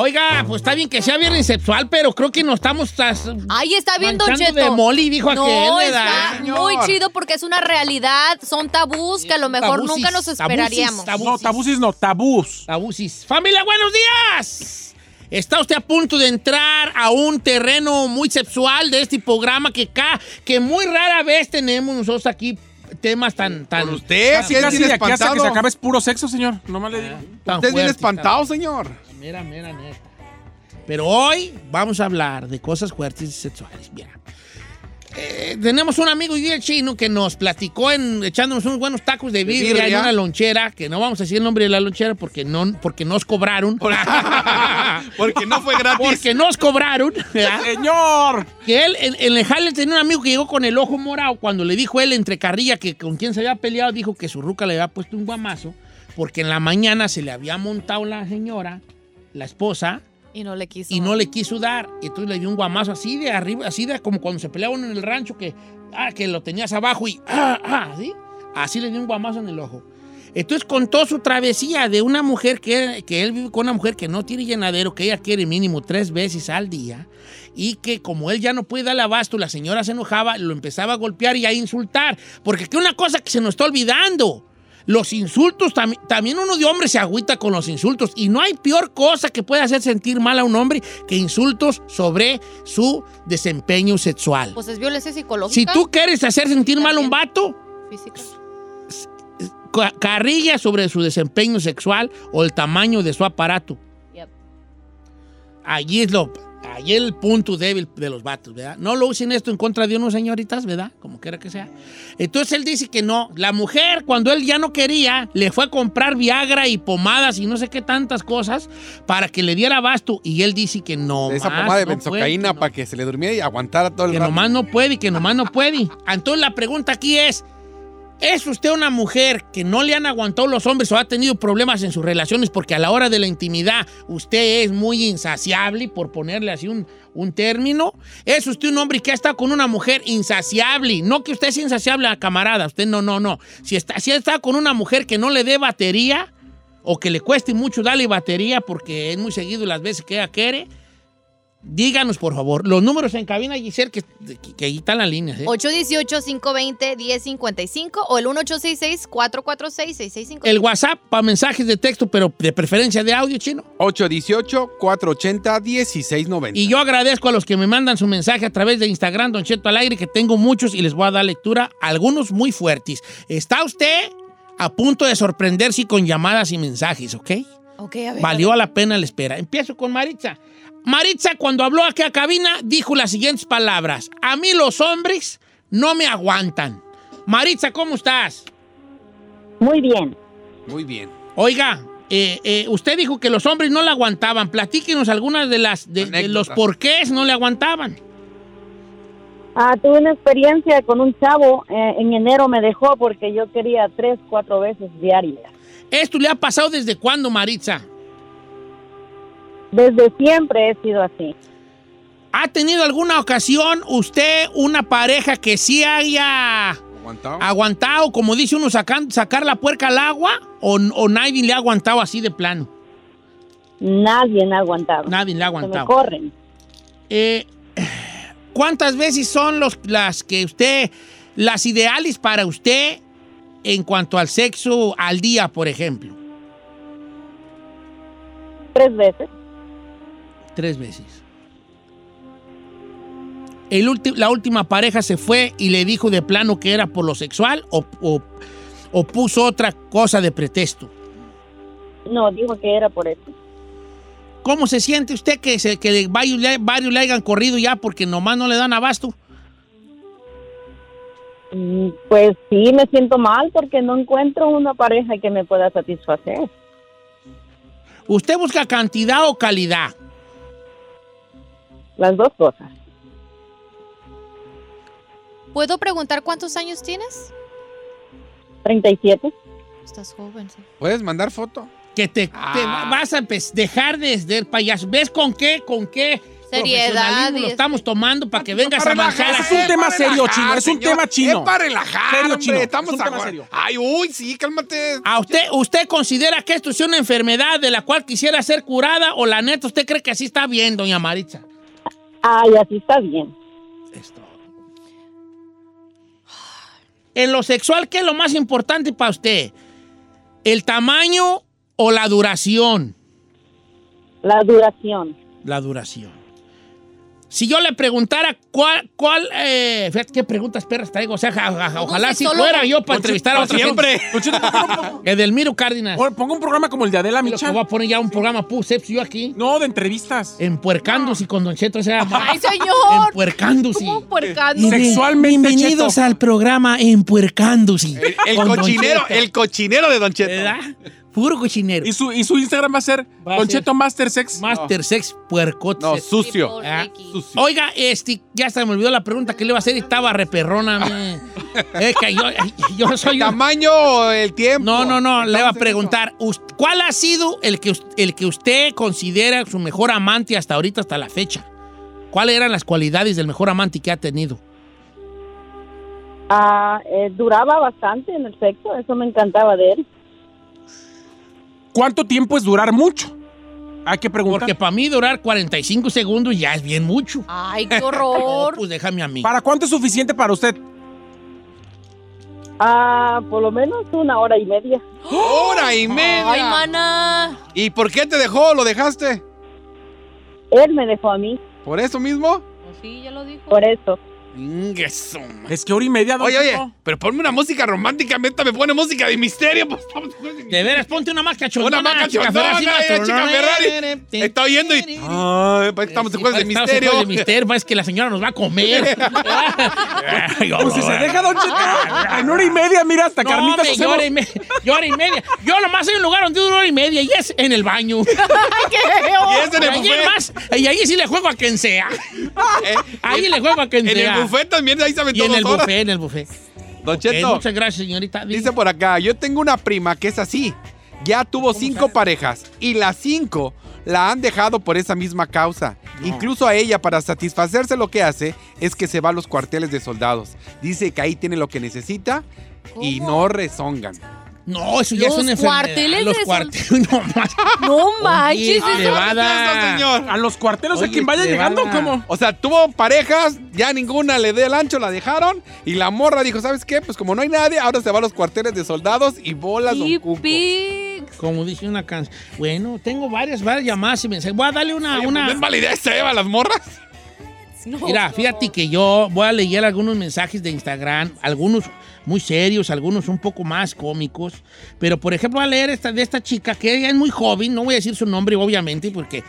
Oiga, pues está bien que sea viernes sexual, pero creo que no estamos... Ahí está bien, Don Cheto. de moli, dijo no, aquel, está muy chido porque es una realidad. Son tabús que a lo mejor Tabusis, nunca nos tabusis, esperaríamos. tabusis. No, tabusis no, tabús. Abusis. Familia, buenos días. Está usted a punto de entrar a un terreno muy sexual de este programa que, ca- que muy rara vez tenemos nosotros aquí temas tan... tan Con usted, tan- si es Casi bien de aquí hasta que espantado. se acabe es puro sexo, señor. Nomás le digo. tan Usted es bien espantado, señor. Mira, mira, neta. Pero hoy vamos a hablar de cosas fuertes y sexuales. Mira. Eh, tenemos un amigo y el chino que nos platicó en echándonos unos buenos tacos de birria. en una lonchera, que no vamos a decir el nombre de la lonchera porque no porque nos cobraron. Porque no fue gratis. porque nos cobraron. ¿verdad? ¡Señor! Que él, en, en el jale tenía un amigo que llegó con el ojo morado. Cuando le dijo él entre carrilla que con quien se había peleado, dijo que su ruca le había puesto un guamazo. Porque en la mañana se le había montado la señora, la esposa, Y no le quiso. y no le quiso dar. Y entonces le dio un guamazo así de arriba, así de como cuando se peleaban en el rancho, que, ah, que lo tenías abajo y ah, ah, ¿sí? Así le dio un guamazo en el ojo. Entonces contó su travesía de una mujer que, que él vive con una mujer que no tiene llenadero, que ella quiere mínimo tres veces al día, y que como él ya no puede darle abasto, la señora se enojaba, lo empezaba a golpear y a insultar. Porque que una cosa que se nos está olvidando. Los insultos, tam- también uno de hombre se agüita con los insultos. Y no hay peor cosa que pueda hacer sentir mal a un hombre que insultos sobre su desempeño sexual. Pues es violencia psicológica. Si tú quieres hacer sentir mal a un vato, Física. ca- carrilla sobre su desempeño sexual o el tamaño de su aparato. Yep. Allí es lo, allí el punto débil de los vatos, ¿verdad? No lo usen esto en contra de unos señoritas, ¿verdad? Como quiera que sea. Entonces él dice que no. La mujer, cuando él ya no quería, le fue a comprar Viagra y pomadas y no sé qué tantas cosas para que le diera abasto. Y él dice que no. Esa más, pomada de no benzocaína puede, que no- para que se le durmiera y aguantara todo el que rato. nomás no puede, que nomás no puede. Entonces la pregunta aquí es, ¿es usted una mujer que no le han aguantado los hombres o ha tenido problemas en sus relaciones porque a la hora de la intimidad usted es muy insaciable, por ponerle así un, un término? ¿Es usted un hombre que ha estado con una mujer insaciable? No que usted es insaciable a camarada, usted no, no, no. Si está, si está con una mujer que no le dé batería o que le cueste mucho darle batería porque es muy seguido las veces que ella quiere, Díganos, por favor, los números en cabina, Giselle, que, que, que ahí están las líneas. ¿eh? 818-520-1055 o el 1866-446-6655. El WhatsApp para mensajes de texto, pero de preferencia de audio, chino. 818-480-1690. Y yo agradezco a los que me mandan su mensaje a través de Instagram, Don Cheto al aire, que tengo muchos y les voy a dar lectura, algunos muy fuertes. Está usted a punto de sorprenderse con llamadas y mensajes, ¿ok? Ok, a ver. Valió la pena la espera. Empiezo con Maritza. Maritza, cuando habló aquí a cabina, dijo las siguientes palabras. A mí los hombres no me aguantan. Maritza, ¿cómo estás? Muy bien. Muy bien. Oiga, eh, eh, usted dijo que los hombres no le aguantaban. Platíquenos algunas de las de, de los porqués no le aguantaban. Ah, tuve una experiencia con un chavo. eh, en enero me dejó porque yo quería tres, cuatro veces diarias. ¿Esto le ha pasado desde cuándo, Maritza? Desde siempre he sido así. ¿Ha tenido alguna ocasión usted una pareja que sí haya ¿Aguantado? aguantado, como dice uno, sacan- sacar la puerca al agua? ¿O, o nadie le ha aguantado así de plano? Nadie me ha aguantado. Nadie le ha Se me aguantado. corren. Eh, ¿Cuántas veces son los, las que usted, las ideales para usted en cuanto al sexo al día, por ejemplo? Tres veces. Tres veces. El la última pareja se fue y le dijo de plano que era por lo sexual o, o- o puso otra cosa de pretexto. No, dijo que era por eso. ¿Cómo se siente usted que, se, que varios, le- varios le hayan corrido ya porque nomás no le dan abasto? Mm, Pues sí, me siento mal porque no encuentro una pareja que me pueda satisfacer. ¿Usted busca cantidad o calidad? Las dos cosas. ¿Puedo preguntar cuántos años tienes? 37. Estás joven, sí. ¿Puedes mandar foto? Que te, te Ah. vas a dejar de ser payaso. ¿Ves con qué, con qué Seriedad. lo este- estamos tomando para que vengas a Para relajar, Es un tema para serio, relajar, chino, es un señor. tema chino. Es para relajar, Serio, hombre, chino, Estamos es un tema serio. Ay, uy, sí, cálmate. ¿A usted, usted considera que esto es una enfermedad de la cual quisiera ser curada o la neta usted cree que así está bien, doña Maritza? Ay, así está bien. En lo sexual, ¿qué es lo más importante para usted? ¿El tamaño o la duración? La duración. La duración. Si yo le preguntara cuál, cuál, eh, fíjate qué preguntas perras traigo, o sea, ja- ja- ja- ojalá si fuera yo para entrevistar a otra Siempre. Don Cheto, ¿por qué no pongo-. Edelmiro Cárdenas. Pon- Ponga un programa como el de Adela Micha. voy a poner ya un programa Puseps yo aquí, No, de entrevistas. empuercándose con Don Cheto, o sea, ¡Ay, señor! empuercándose. ¿Cómo puercando? Sí. Sexualmente, Bienvenidos Cheto. al programa Empuercándose. El, el cochinero, el cochinero de Don Cheto. ¿Verdad? Puro cochinero. Y su, y su Instagram va a ser Va a Don ser- Cheto Master Sex. Master Sex Puercote. No, sucio. Ah, Ricky. Sucio. Oiga, este, ya se me olvidó la pregunta que le iba a hacer y estaba reperrona. es que yo, yo soy un- Tamaño, el tiempo. No, no, no, le iba a preguntar, ¿cuál ha sido el que, el que usted considera su mejor amante hasta ahorita, hasta la fecha? ¿Cuáles eran las cualidades del mejor amante que ha tenido? Ah, eh, duraba bastante en el sexo, eso me encantaba de él. ¿Cuánto tiempo es durar mucho? Hay que preguntar. Porque para mí durar 45 segundos ya es bien mucho. Ay, qué No, horror. pues déjame a mí. ¿Para cuánto es suficiente para usted? Ah, por lo menos una hora y media. Hora y media. Ay, mana. ¿Y por qué te dejó? ¿Lo dejaste? Él me dejó a mí, ¿Por eso mismo? Pues sí, ya lo dijo. por eso. Es que hora y media, Don Oye, oye, Cheto. pero ponme una música romántica, meta, me pone música de misterio. Pues, De veras, ponte una más cachondona. Una más chica cachondona, Ferrari, eh, más chica Ferrari. Está oyendo y... Ay, pues, estamos en juegos de Estamos en misterio. juegos de misterio, pues, es que la señora nos va a comer. Ay, Pues si se deja, Don Cheto. En hora y media, mira, hasta No, carnitas hombre, hacemos. hora y, media, hora y media. Yo nomás hay un lugar donde dura hora y media y es en el baño. Y es en el ahí, buffet. más, y ahí sí le juego a quien sea. Eh, Ahí le juego a quien en sea. el buffet también, ahí saben Y en el horas. buffet, en el buffet. Don Cheto, muchas gracias, señorita. dice por acá, yo tengo una prima que es así. Ya tuvo cinco parejas y las cinco la han dejado por esa misma causa. Incluso a ella, para satisfacerse, lo que hace es que se va a los cuarteles de soldados. Dice que ahí tiene lo que necesita y no rezongan. No, eso ya es Los una enfermedad. cuarteles Los cuarteles, no más. No manches. Oye, eso- le va a dar- Eso, señor. A los cuartelos Oye, a quien vaya llegando, ¿cómo? O sea, tuvo parejas, ya ninguna le dio el ancho, la dejaron. Y la morra dijo, ¿sabes qué? Pues como no hay nadie, ahora se va a los cuarteles de soldados y bolas don Y. Como dice una canción. Bueno, tengo varias, varias llamadas y mensajes. Voy a darle una. Oye, una... pues, ¿Es validez se lleva las morras? No. Mira, fíjate que yo voy a leer algunos mensajes de Instagram, algunos muy serios, algunos un poco más cómicos. Pero, por ejemplo, voy a leer esta de esta chica que ella es muy joven, no voy a decir su nombre, obviamente, porque,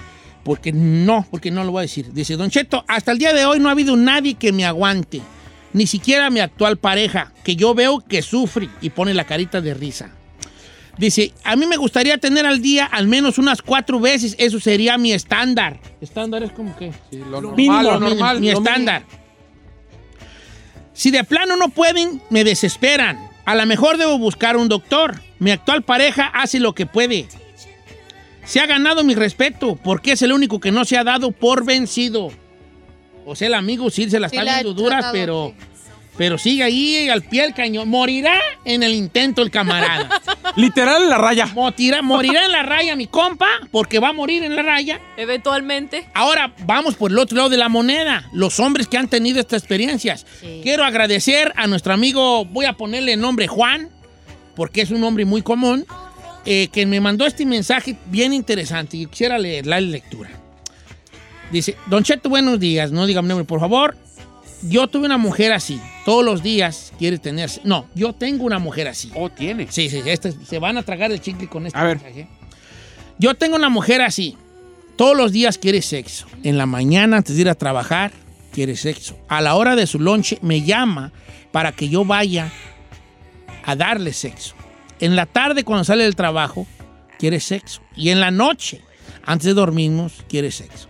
porque no, porque no lo voy a decir. Dice, Don Cheto, hasta el día de hoy no ha habido nadie que me aguante, ni siquiera mi actual pareja, que yo veo que sufre y pone la carita de risa. Dice, a mí me gustaría tener al día al menos unas cuatro veces, eso sería mi estándar. ¿Estándar es como que? lo Mínimo, lo mínimo, mi lo estándar. Si de plano no pueden, me desesperan. A lo mejor debo buscar un doctor. Mi actual pareja hace lo que puede. Se ha ganado mi respeto porque es el único que no se ha dado por vencido. O sea, el amigo sí se la Sí está la viendo dura, tratado, pero, sí. pero sigue ahí al pie del cañón. Morirá en el intento el camarada. Literal en la raya. morirá, morirá en la raya mi compa porque va a morir en la raya. Eventualmente. Ahora vamos por el otro lado de la moneda, los hombres que han tenido estas experiencias. Sí. Quiero agradecer a nuestro amigo, voy a ponerle el nombre Juan, porque es un nombre muy común, eh, que me mandó este mensaje bien interesante y quisiera leer la lectura. Dice, Don Cheto, buenos días, no diga mi nombre, por favor. Yo tuve una mujer así, todos los días quiere tener... No, yo tengo una mujer así. Oh, tiene. Sí, sí, este- se van a tragar el chicle con este A ver. mensaje. Yo tengo una mujer así. Todos los días quiere sexo. En la mañana, antes de ir a trabajar, quiere sexo. A la hora de su lonche, me llama para que yo vaya a darle sexo. En la tarde, cuando sale del trabajo, quiere sexo. Y en la noche, antes de dormirnos, quiere sexo.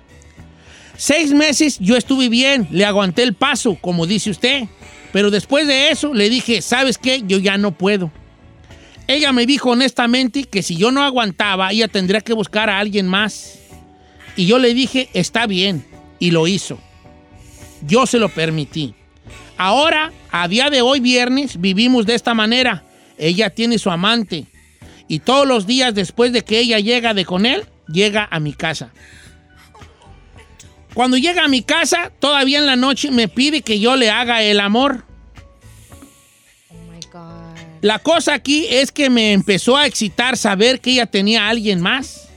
Seis meses yo estuve bien, le aguanté el paso, como dice usted. Pero después de eso le dije, ¿sabes qué? Yo ya no puedo. Ella me dijo honestamente que si yo no aguantaba, ella tendría que buscar a alguien más. Y yo le dije, está bien. Y lo hizo. Yo se lo permití. Ahora, a día de hoy, viernes, vivimos de esta manera. Ella tiene su amante. Y todos los días después de que ella llega de con él, llega a mi casa. Cuando llega a mi casa, todavía en la noche me pide que yo le haga el amor. Oh my God. La cosa aquí es que me empezó a excitar saber que ella tenía a alguien más.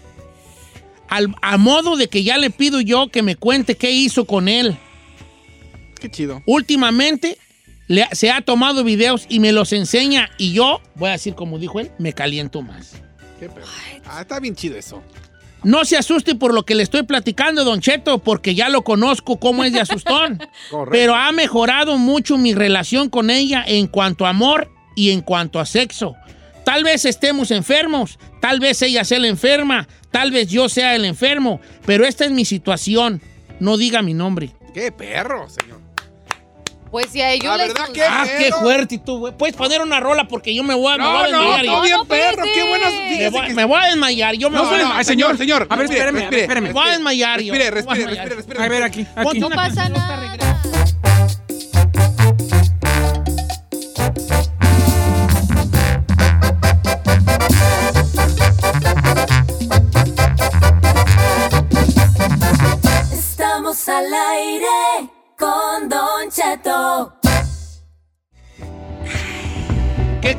Al, a modo de que ya le pido yo que me cuente qué hizo con él. Qué chido. Últimamente le- se ha tomado videos y me los enseña y yo, voy a decir como dijo él, me caliento más. Qué. Ah, está bien chido eso. No se asuste por lo que le estoy platicando, Don Cheto, porque ya lo conozco cómo es de asustón. Correcto. Pero ha mejorado mucho mi relación con ella en cuanto a amor y en cuanto a sexo. Tal vez estemos enfermos, tal vez ella sea la enferma, tal vez yo sea el enfermo, pero esta es mi situación. No diga mi nombre. Qué perro, señor. Pues si a ellos La les verdad que- Ah, qué pedo. fuerte tú, güey. Puedes poner una rola porque yo me voy, a- me voy a No, no, desmayar. todo yo. bien no, perro. Qué buenas. me, fíjese voy, que- me voy a desmayar. Yo me No voy, a, Ay, señor, señor. señor. A ver, espéreme, respire, espéreme. me voy a desmayar. yo. Respire, Me a respire, respire, respire. A ver, aquí. Ponte aquí. una No pasa canción, nada.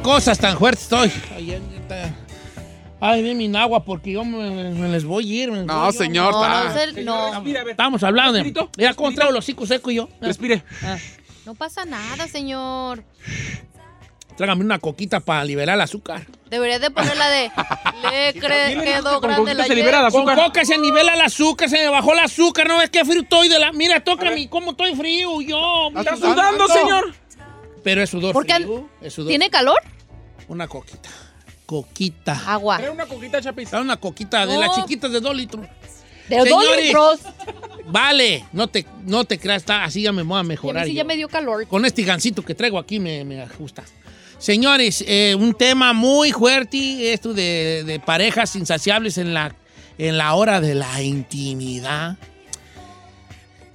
Cosas tan fuertes estoy? Ay. Ay, de mi agua porque yo me, me les voy a ir. No, voy yo. señor, No, no, no, Respire, a ver. Estamos hablando de... Respirito, Mira cómo respirito. traigo los hocico seco y yo. Respire. ah. no pasa nada, señor. Trágame una coquita para liberar el azúcar. Debería de poner la de le cre- quedó con grande la se libera el Con azúcar. coca se nivela el azúcar, se me bajó el azúcar. No, es que frío estoy de la... Mira, tócame, cómo estoy frío yo. mira. Está sudando, señor. Pero es sudor ¿Por qué? frío. Es sudor. ¿Tiene calor? Una coquita. Coquita. Agua. Trae una coquita, Chapis. Dame una coquita de No. las chiquitas de dos litros. De dos Señores. litros. Vale, no te, no te creas, está, así ya me voy a Y a mí mejorar. sí yo. ya me dio calor. Con este gancito que traigo aquí me, me ajusta. Señores, eh, un tema muy fuerte, esto de, de parejas insaciables en la, en la hora de la intimidad.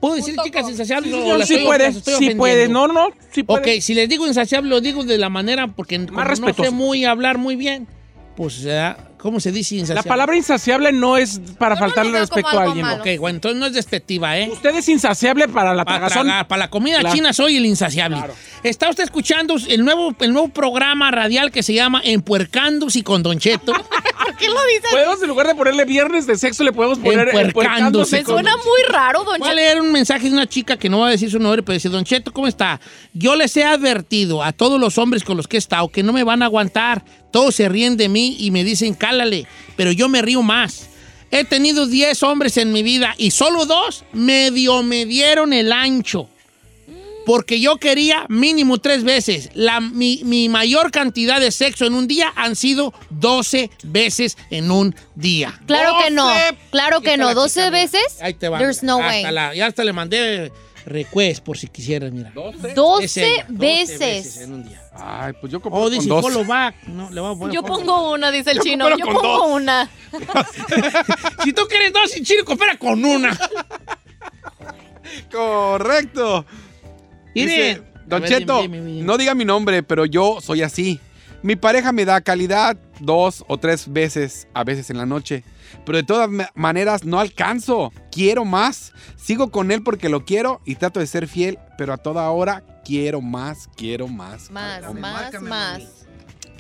¿Puedo decir chicas insaciables? Sí, señor, sí estoy- puede, las estoy sí ofendiendo? puede. No, no, sí puede. Ok, si les digo insaciable, lo digo de la manera porque como no sé muy hablar muy bien. Pues, eh, ¿cómo se dice La insaciable? palabra insaciable no es para Yo no faltarle como respeto a alguien. malo. Ok, bueno, entonces no es despectiva, ¿eh? Usted es insaciable para la Para tragar, para la comida Claro. china soy el insaciable. Claro. Está usted escuchando el nuevo, el nuevo programa radial que se llama Empuercándose con Don Cheto. ¿Qué lo dice? Podemos, en lugar de ponerle viernes de sexo, le podemos poner Empuercándose Me con- suena muy raro, don Voy a Cheto. leer un mensaje de una chica que no va a decir su nombre, pero dice, Don Cheto, ¿cómo está? Yo les he advertido a todos los hombres con los que he estado que no me van a aguantar. Todos se ríen de mí y me dicen, cálale, pero yo me río más. He tenido 10 hombres en mi vida y solo dos medio me dieron el ancho. Porque yo quería mínimo tres veces. La, mi, mi mayor cantidad de sexo en un día han sido 12 veces en un día. Claro que no. 12. Claro que no. la 12 chica, mira. veces. Ahí te va. There's no Hasta way. la- ya hasta le mandé request por si quisieras, mira. 12 Es ella, 12 veces. en un día. Ay, pues yo como Oh, con dice dos. follow back. No, le voy a poner Yo follow pongo una, dice el Yo chino. Yo con pongo dos. una. si tú quieres dos y chino, coopera con una. Correcto. Mire. Don ver, Cheto, dime, dime, dime. no diga mi nombre, pero yo soy así. Mi pareja me da calidad dos o tres veces, a veces en la noche. Pero de todas ma- maneras no alcanzo. Quiero más. Sigo con él porque lo quiero y trato de ser fiel, pero a toda hora quiero más, quiero más. Más, más, más.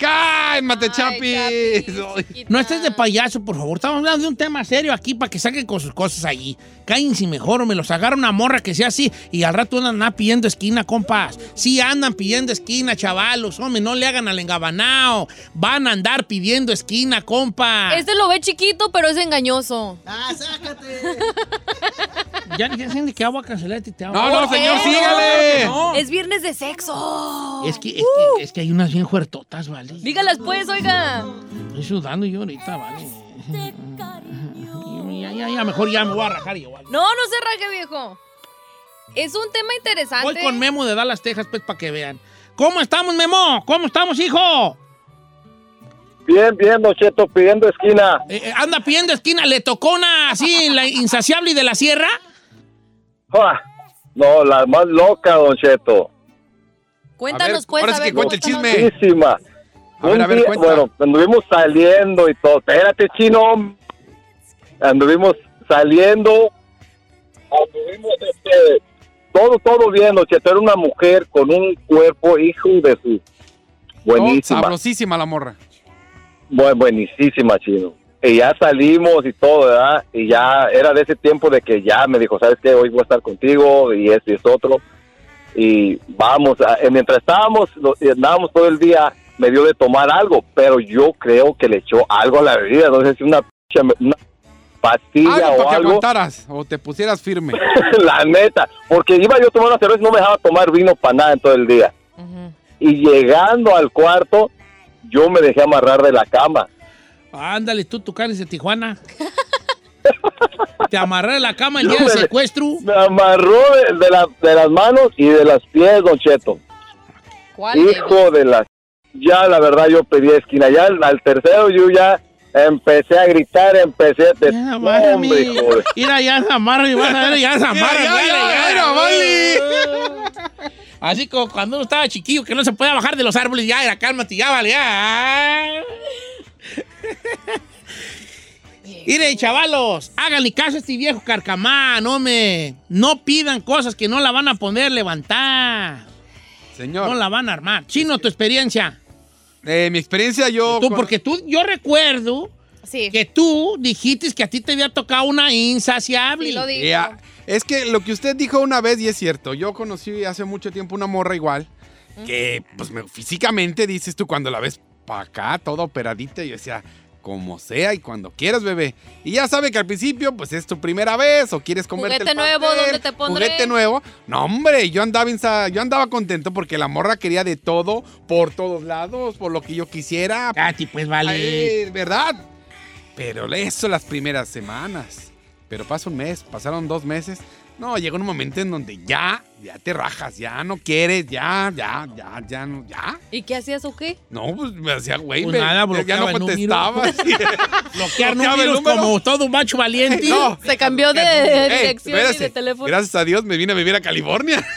¡Cálmate, Ay, Chapis! Chiquita. No estés de payaso, por favor. Estamos hablando de un tema serio aquí para que saquen con sus cosas allí. Cállense mejor o me los agarra una morra que sea así y al rato andan pidiendo esquina, compas. Sí andan pidiendo esquina, chavalos. Hombre, no le hagan al engabanao. Van a andar pidiendo esquina, compa. Este lo ve chiquito, pero es engañoso. ¡Ah, sácate! ya ya sé de qué agua cancelar este te No, no, señor, Eh, sígale. No. Es viernes de sexo. Es que, es, que, es que hay unas bien fuertotas, ¿vale? Dígalas pues, oiga. Estoy sudando yo ahorita, ¿vale? Ya, ya, ya, mejor ya me voy a rajar igual. No, no se raje, viejo. Es un tema interesante. Voy con Memo de Dallas, Texas, pues, para que vean. ¿Cómo estamos, Memo? ¿Cómo estamos, hijo? Bien, bien, Cheto, pidiendo esquina. Eh, eh, anda pidiendo esquina. ¿Le tocó una así, la insaciable y de la sierra? ¡Ah! No, la más loca, Don Cheto. Cuéntanos, A ver, pues, ahora a sí ver, que el chisme. A ver, Un a ver, día- cuenta. Bueno, anduvimos saliendo y todo. Espérate, chino. Anduvimos saliendo. Anduvimos, este, todo, todo bien, Don Cheto. Era una mujer con un cuerpo, hijo de su... Oh, Buenísima. sabrosísima la morra. Bu- buenísima, chino. Y ya salimos y todo, ¿verdad? Y ya era de ese tiempo de que ya me dijo, ¿sabes qué? Hoy voy a estar contigo y esto y esto otro. Y vamos, eh, mientras estábamos, andábamos todo el día, me dio de tomar algo, pero yo creo que le echó algo a la bebida. No sé si una, una pastilla Algo o para que algo. aguantaras o te pusieras firme. la neta, porque iba yo a tomar una cerveza y no me dejaba tomar vino para nada en todo el día. Ujú. Y llegando al cuarto, yo me dejé amarrar de la cama. Ándale, tú, tu de Tijuana. Te amarré en la cama el día del secuestro. Me amarró de, de la- de las manos y de las pies, Don Cheto. ¿Cuál? Hijo de las... Ya, la verdad, yo pedí esquina. Ya al, tercero yo ya empecé a gritar, empecé a... Ya, No, mami. hombre, hijo de- Mira, ya se amarra y vas a ver, ya se amarra. ya, ya, vale. Así como cuando uno estaba chiquillo que no se podía bajar de los árboles, ya era cálmate, ya vale, ya. Miren, chavalos, háganle caso a este viejo carcamán, no me. No pidan cosas que no la van a poder levantar. Señor, No la van a armar. Chino, tu experiencia. eh, mi experiencia yo... Tú, con- porque tú, yo recuerdo Sí, que tú dijiste que a ti te había tocado una insaciable. sí lo digo. Es que lo que usted dijo una vez y es cierto. Yo conocí hace mucho tiempo una morra igual que, pues, me- físicamente dices tú cuando la ves para acá, toda operadita, yo decía, como sea y cuando quieras, bebé. Y ya sabe que al principio, pues es tu primera vez o quieres comerte Juguete el nuevo, pastel, ¿dónde te pondré? Juguete nuevo. No, hombre, yo andaba, yo andaba contento porque la morra quería de todo, por todos lados, por lo que yo quisiera. Katy, pues vale. Ay, ¿Verdad? Pero eso las primeras semanas. Pero pasa un mes, pasaron dos meses. No, llega un momento en donde ya, ya te rajas, ya no quieres, ya, ya, ya, ya, no, ya. ¿Y qué hacías o qué? No, pues me hacía güey, Pues me- nada, ya no el contestaba. sí. Bloquear el números número. como todo un macho valiente. No. Se cambió de dirección y de teléfono. Gracias a Dios me vine a vivir a California.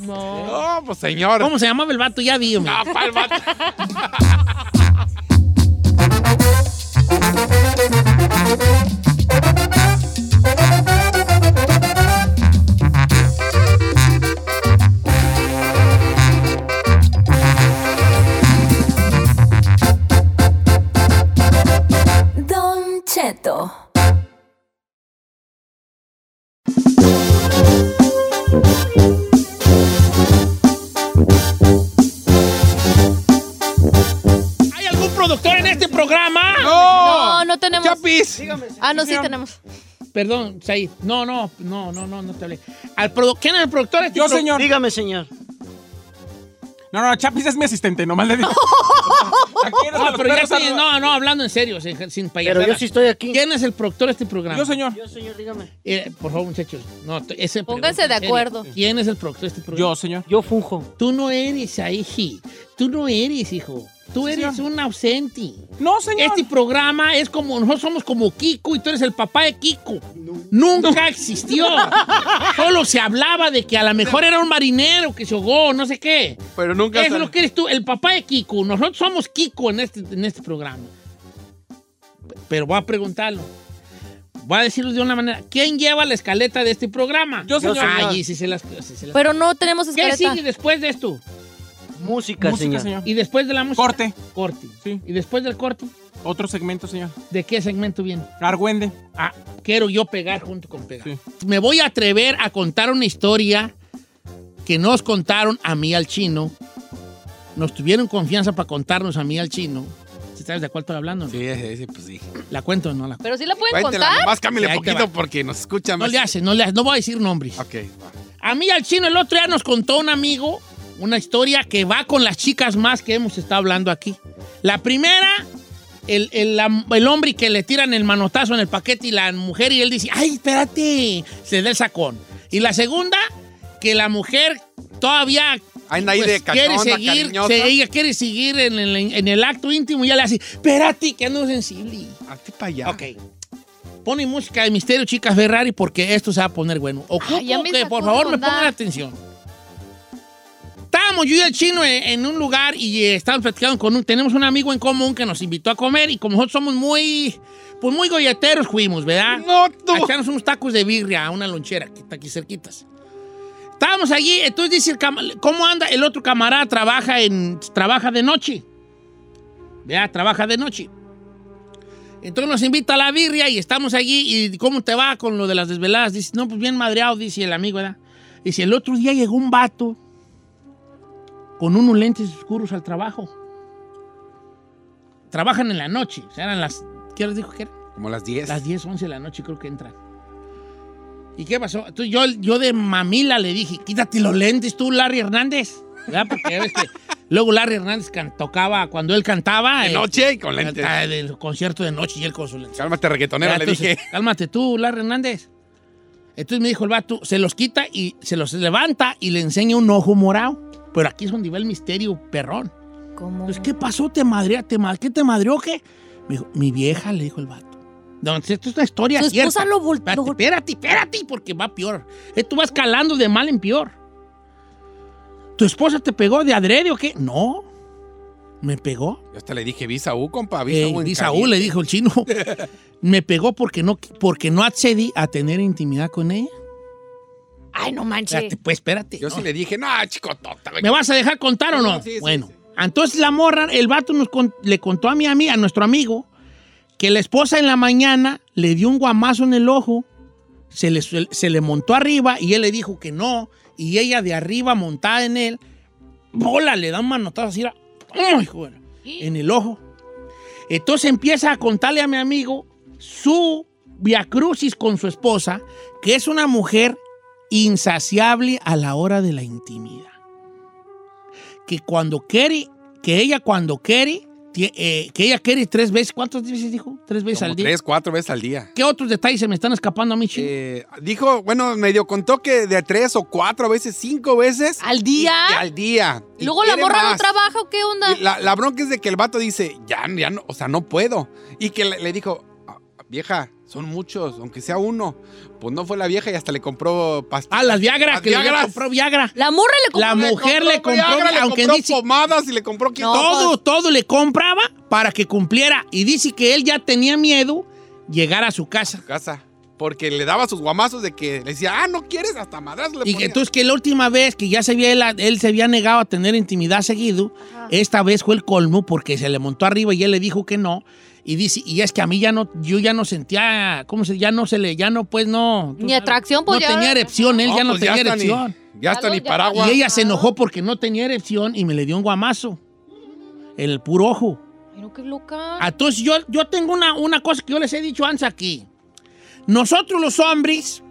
No. No, pues señor. ¿Cómo se llamaba el vato? Ya vi, hombre. Ah, pa'l vato. ¿Hay algún productor en este programa? No, no tenemos. Chapis. Ah, no, sí tenemos. Perdón, Said. No, no, no, no, no, no te hablé. Al ¿Quién es el productor? este Yo, pro- señor. Dígame, señor. No, no, Chapis es mi asistente, nomás le digo. Aquí eres de No, los pero ya estoy, no, no, hablando en serio, sin, sin Pero yo sí estoy aquí. ¿Quién es el productor de este programa? Yo, señor. Yo, señor, dígame. Eh, por favor, muchachos. No, ese Pónganse de acuerdo. ¿Quién es el productor de este programa? Yo, señor. Yo funjo. Tú no eres ahí. Tú no eres, hijo. Tú Sí, eres señor. un ausente. No, señor. Este programa es como, nosotros somos como Kiko y tú eres el papá de Kiko. Nunca existió. Solo se hablaba de que a lo mejor era un marinero que se ahogó, no sé qué. Pero nunca. Eso es lo que eres tú, el papá de Kiko. Nosotros somos Kiko en este, en este programa. Pero voy a preguntarlo. Voy a decirlo de una manera. ¿Quién lleva la escaleta de este programa? Yo, señor. Ay, sí se las... sí se las- Pero no tenemos ¿Qué escaleta. sigue después de esto? Música, Música, señor. señor. Y después de la música. Corte. Corte. Sí. Y después del corte, Otro segmento, señor. ¿de qué segmento viene? Argüende. Ah, quiero yo pegar junto con pegar. Sí. Me voy a atrever a contar una historia que nos contaron a mí al chino. Nos tuvieron confianza para contarnos a mí al chino. ¿Sí ¿Sabes de cuál estoy hablando? no? Sí, sí, sí, pues sí. ¿La cuento o no la cuento? Pero sí la pueden Cuéntela, contar. nomás cámbiale Sí, poquito porque nos escucha No más. le hace, no le hace. No voy a decir nombres. Ok, va. A mí al chino el otro día nos contó un amigo una historia que va con las chicas más que hemos estado hablando aquí. La primera, el, el, el hombre que le tiran el manotazo en el paquete y la mujer y él dice, ay, espérate, se da el sacón. Y la segunda, que la mujer todavía ahí de quiere cachonda, seguir, se- ella quiere seguir en el, en el acto íntimo y ya le hace, espérate, que ando sensible. Hazte para allá. Ok. Pone música de misterio, chica Ferrari, porque esto se va a poner bueno. Ocupo Ay, que por favor me pongan atención. Estábamos yo y el chino en, en un lugar y eh, estábamos platicando con un... Tenemos un amigo en común que nos invitó a comer y como nosotros somos muy... Pues muy golleteros fuimos, ¿verdad? No, tú. A echarnos unos tacos de birria a una lonchera que está aquí cerquitas. Estábamos allí, entonces dice el ¿cómo anda? El otro camarada trabaja en trabaja de noche. Vea, trabaja de noche. Entonces nos invita a la birria y estamos allí y ¿cómo te va con lo de las desveladas? Dice, no, pues bien madreado, dice el amigo, ¿verdad? Dice, el otro día llegó un vato con unos lentes oscuros al trabajo. Trabajan en la noche, o sea, eran las... ¿Qué les dijo que era? Como las 10. Las 10, 11 de la noche creo que entran. ¿Y qué pasó? Entonces yo, yo de mamila le dije, quítate los lentes tú, Larry Hernández. ¿Verdad? Porque ya ves que luego Larry Hernández can- tocaba, cuando él cantaba... De eh, noche y con lentes. cantaba Del concierto de noche y él con sus lentes. Cálmate, reggaetonero, Ya, le dije. Cálmate tú, Larry Hernández. Entonces me dijo el vato, se los quita y se los levanta y le enseña un ojo morado. Pero aquí es donde va el misterio, perrón. ¿Cómo? Entonces, ¿qué pasó? ¿Te madrea? ¿Te ma- ¿Qué te madreó qué? Me dijo, mi vieja, le dijo el vato. No, esto es una historia esposa cierta. lo vol- Espérate, espérate, porque va peor. Esto va escalando de mal en peor. ¿Tu esposa te pegó de adrede o qué? No. ¿Me pegó? Yo hasta le dije, visa U, compa, visa Eh, U. en di Saúl, caliente". le dijo el chino. Me pegó porque no, porque no accedí a tener intimidad con ella. Ay, no manches. Espérate, pues espérate. Yo no. sí le dije, no, chico, tota, güey. ¿Me vas a dejar contar o no? Sí, sí, bueno, sí. entonces la morra, el vato nos con- le contó a mi amiga, a nuestro amigo, que la esposa en la mañana le dio un guamazo en el ojo, se le, se le montó arriba y él le dijo que no, y ella de arriba montada en él, bola, le da un manotazo así, era, ¡ay, joder! en el ojo. Entonces empieza a contarle a mi amigo su viacrucis con su esposa, que es una mujer insaciable a la hora de la intimidad. Que cuando quiere, que ella cuando quiere, eh, que ella quiere tres veces, ¿cuántas veces dijo? Tres veces Como al día. tres, cuatro veces al día. ¿Qué otros detalles se me están escapando a mí, chico? Eh, dijo, bueno, medio contó que de tres o cuatro veces, cinco veces. ¿Al día? y- y al día. ¿Y luego la morra no más. trabaja o qué onda? La bronca es de que el vato dice, ya, ya no, o sea, no puedo. Y que le, le dijo, "Ah, vieja, son muchos, aunque sea uno. Pues no fue la vieja y hasta le compró pastillas. ah, las Viagra, Las que le compró Viagra. La morra le compró. La mujer le compró, Viagra, le aunque compró dice, pomadas y le compró No. todo, todo le compraba para que cumpliera. Y dice que él ya tenía miedo llegar a su casa. casa. Porque le daba sus guamazos de que le decía, ah, no quieres, hasta madras le Y ponía. entonces que la última vez que ya se había, él, él se había negado a tener intimidad seguido, esta vez fue el colmo porque se le montó arriba y él le dijo que no. Y dice, y es que a mí ya no, yo ya no sentía, ¿cómo se? Ya no se le, ya no, pues no. Ni atracción, pues No ya. tenía erección, él ya no pues tenía está erección. Ni, ya está Ya ni ya- paraguas. Y ella se enojó porque no tenía erección y me le dio un guamazo. En el puro ojo. No, qué loca. Entonces yo, yo tengo una, una cosa que yo les he dicho antes aquí. Nosotros los hombres,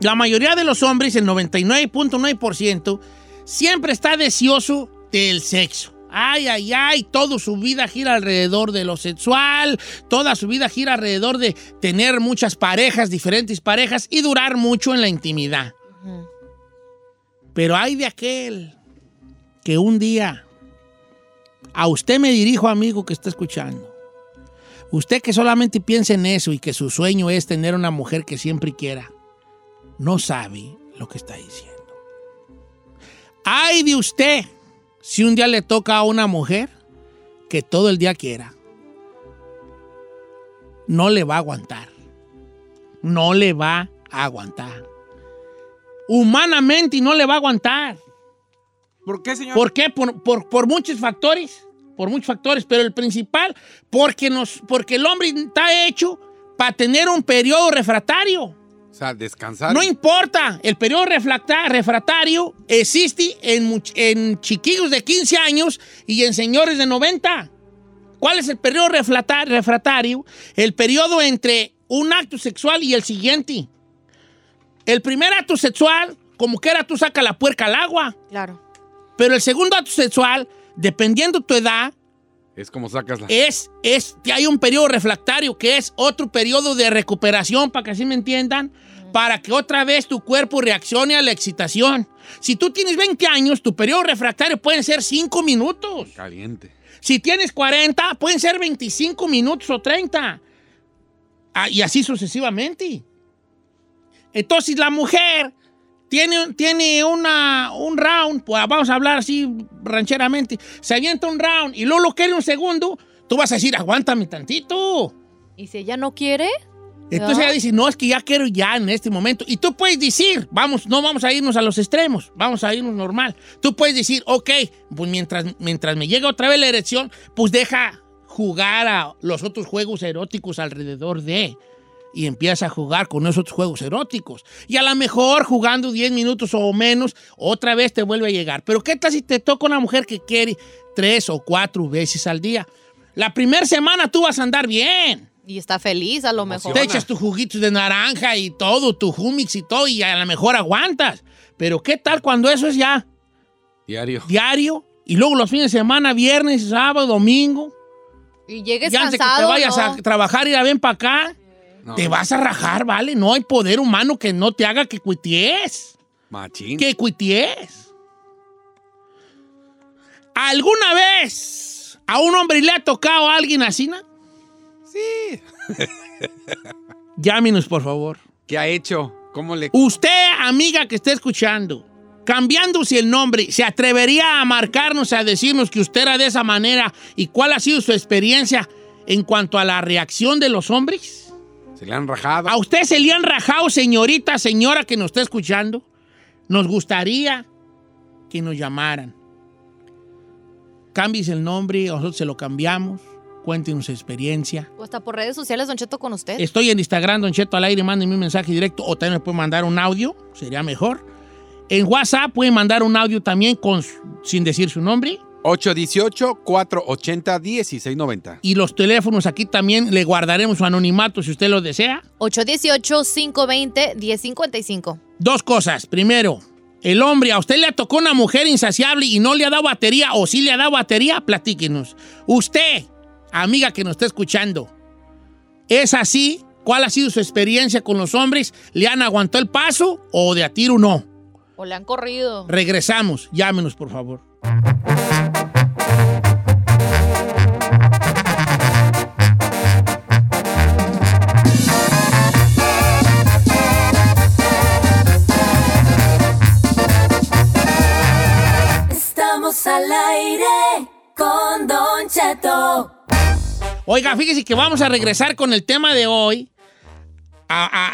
la mayoría de los hombres, el 99.9%, siempre está deseoso del sexo. Ay, ay, ay, toda su vida gira alrededor de lo sexual, toda su vida gira alrededor de tener muchas parejas, diferentes parejas y durar mucho en la intimidad. Pero hay de aquel que un día, a usted me dirijo, amigo que está escuchando, usted que solamente piensa en eso y que su sueño es tener una mujer que siempre quiera, no sabe lo que está diciendo. Ay de usted si un día le toca a una mujer que todo el día quiera. No le va a aguantar. No le va a aguantar. Humanamente no le va a aguantar. ¿Por qué, señor? ¿Por qué? Por, por- por muchos factores. Por muchos factores. Pero el principal, porque, nos, porque el hombre está hecho para tener un periodo refractario. O sea, descansar. No importa, el periodo refracta- refractario existe en, en chiquillos de 15 años y en señores de 90. ¿Cuál es el periodo refracta- refractario? El periodo entre un acto sexual y el siguiente. El primer acto sexual, como que era tú saca la puerca al agua. Claro. Pero el segundo acto sexual, dependiendo tu edad, Es como sacas la... es, es, hay un periodo refractario que es otro periodo de recuperación, para que así me entiendan, para que otra vez tu cuerpo reaccione a la excitación. Si tú tienes 20 años, tu periodo refractario pueden ser 5 minutos. Caliente. Si tienes 40, pueden ser 25 minutos o 30. Ah, y así sucesivamente. Entonces la mujer tiene, tiene una, un round, pues vamos a hablar así rancheramente, se avienta un round y luego lo quiere un segundo, tú vas a decir, aguántame tantito. ¿Y si ella no quiere? Entonces ella dice, no, es que ya quiero ya en este momento. Y tú puedes decir, vamos, no vamos a irnos a los extremos, vamos a irnos normal. Tú puedes decir, ok, pues mientras, mientras me llega otra vez la erección, pues deja jugar a los otros juegos eróticos alrededor de. Y empieza a jugar con esos otros juegos eróticos. Y a lo mejor jugando 10 minutos o menos, otra vez te vuelve a llegar. Pero ¿qué tal si te toca una mujer que quiere tres o cuatro veces al día? La primera semana tú vas a andar bien. Y está feliz a lo mejor. Te echas tus juguitos de naranja y todo, tu humix y todo, y a lo mejor aguantas. Pero ¿qué tal cuando eso es ya Diario. diario? Y luego los fines de semana, viernes, sábado, domingo. Y llegues Ya antes de que te cansado, vayas ¿no? a trabajar y la ven para acá, No, te vas a rajar, ¿vale? No hay poder humano que no te haga que cuities. Machín. Que cuities. ¿Alguna vez a un hombre le ha tocado a alguien así, no? Sí. Llámenos, por favor. ¿Qué ha hecho? ¿Cómo le.? Usted, amiga que esté escuchando, cambiándose el nombre, ¿se atrevería a marcarnos, a decirnos que usted era de esa manera y cuál ha sido su experiencia en cuanto a la reacción de los hombres? Se le han rajado. ¿A usted se le han rajado, señorita, señora que nos está escuchando? Nos gustaría que nos llamaran. Cambies el nombre, nosotros se lo cambiamos. Cuéntenos su experiencia. O hasta por redes sociales, Don Cheto, con usted. Estoy en Instagram, Don Cheto al aire, mándenme un mensaje directo o también me pueden mandar un audio, sería mejor. En WhatsApp pueden mandar un audio también con, sin decir su nombre. 818-480-1690. Y los teléfonos aquí también le guardaremos su anonimato si usted lo desea. 818-520-1055. Dos cosas. Primero, el hombre, a usted le tocó una mujer insaciable y no le ha dado batería o sí le ha dado batería, platíquenos. Usted, amiga que nos está escuchando, ¿es así? ¿Cuál ha sido su experiencia con los hombres? ¿Le han aguantado el paso o de a tiro no? O le han corrido. Regresamos. Llámenos, por favor. Al aire con Don Cheto. Oiga, fíjese que vamos a regresar con el tema de hoy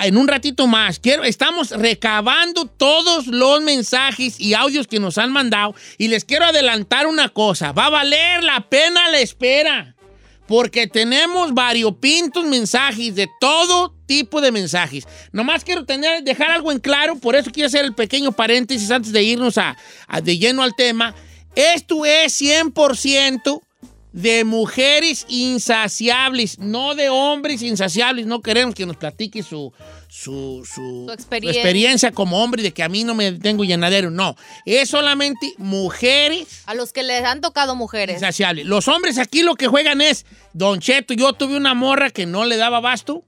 en un ratito más. Quiero, estamos recabando todos los mensajes y audios que nos han mandado y les quiero adelantar una cosa. Va a valer la pena la espera. Porque tenemos variopintos mensajes de todo tipo de mensajes. Nomás quiero tener, dejar algo en claro, por eso quiero hacer el pequeño paréntesis antes de irnos a- de lleno al tema. Esto es 100% de mujeres insaciables, no de hombres insaciables. No queremos que nos platique su, su, su- Su experiencia. como hombre de que a mí no me tengo llenadero. No, es solamente mujeres A los que les han tocado mujeres. insaciables. Los hombres aquí lo que juegan es, Don Cheto, yo tuve una morra que no le daba abasto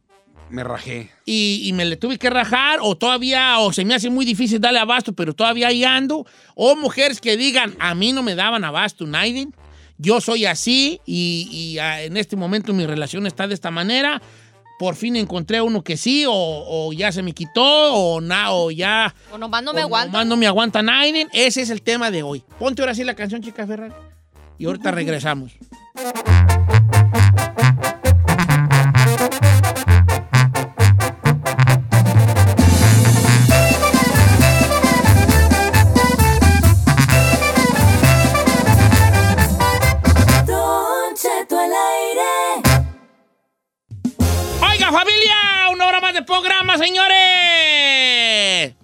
Me rajé. y, y me le tuve que rajar, o todavía, o se me hace muy difícil darle abasto, pero todavía ahí ando. O mujeres que digan, a mí no me daban abasto, Naiden. Yo soy así y, y, ah, en este momento mi relación está de esta manera. Por fin encontré uno que sí, o, o ya se me quitó, o, na, o ya O nomás no me o aguanto. nomás no me aguanta Naiden. Ese es el tema de hoy. Ponte ahora sí la canción, chica Ferrari. Y ahorita regresamos. Oiga, familia, una hora más de programa, señores.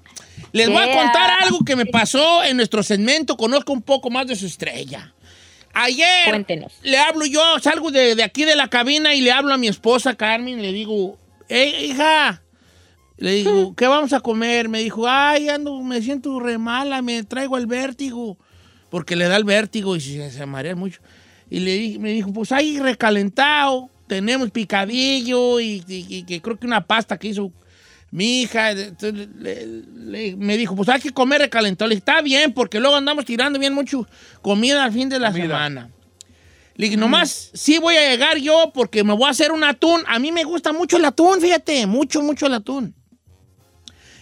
Les voy a contar algo que me pasó en nuestro segmento. Conozco un poco más de su estrella. Ayer Cuéntenos. le hablo yo, salgo de, de aquí de la cabina y le hablo a mi esposa Carmen y le digo, hey, hija, le digo, ¿qué vamos a comer? Me dijo, ay, ando, me siento re mala, me traigo el vértigo, porque le da el vértigo y se, se marea mucho. Y le me dijo, pues ahí recalentado, tenemos picadillo y, y- creo que una pasta que hizo mi hija. Entonces, le- le- me dijo, pues hay que comer recalentado. Le dije, está bien, porque luego andamos tirando bien mucho comida al fin de la semana. Le dije, nomás sí voy a llegar yo porque me voy a hacer un atún. A mí me gusta mucho el atún, fíjate, mucho, mucho el atún.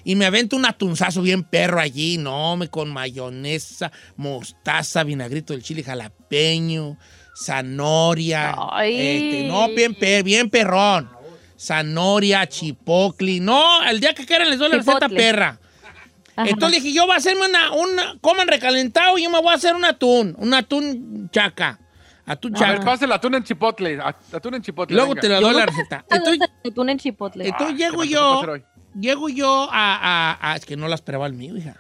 Y me avento un atunzazo bien perro allí, no, me con mayonesa, mostaza, vinagrito del chile jalapeño, zanahoria. Ay. este, no, bien, per- bien perrón. Zanahoria, chipocli. No, el día que quieran les doy la receta perra. Ajá. Entonces dije, yo voy a hacerme una, una, coman recalentado y yo me voy a hacer un atún, un atún chaca. Atún A ver, chaca. pasa el atún en chipotle. at- Atún en chipotle. Luego venga. te la doy la receta. Entonces, Atún en chipotle. entonces Ah, llego yo, llego yo a, a- a- Es que no las esperaba el mío, hija.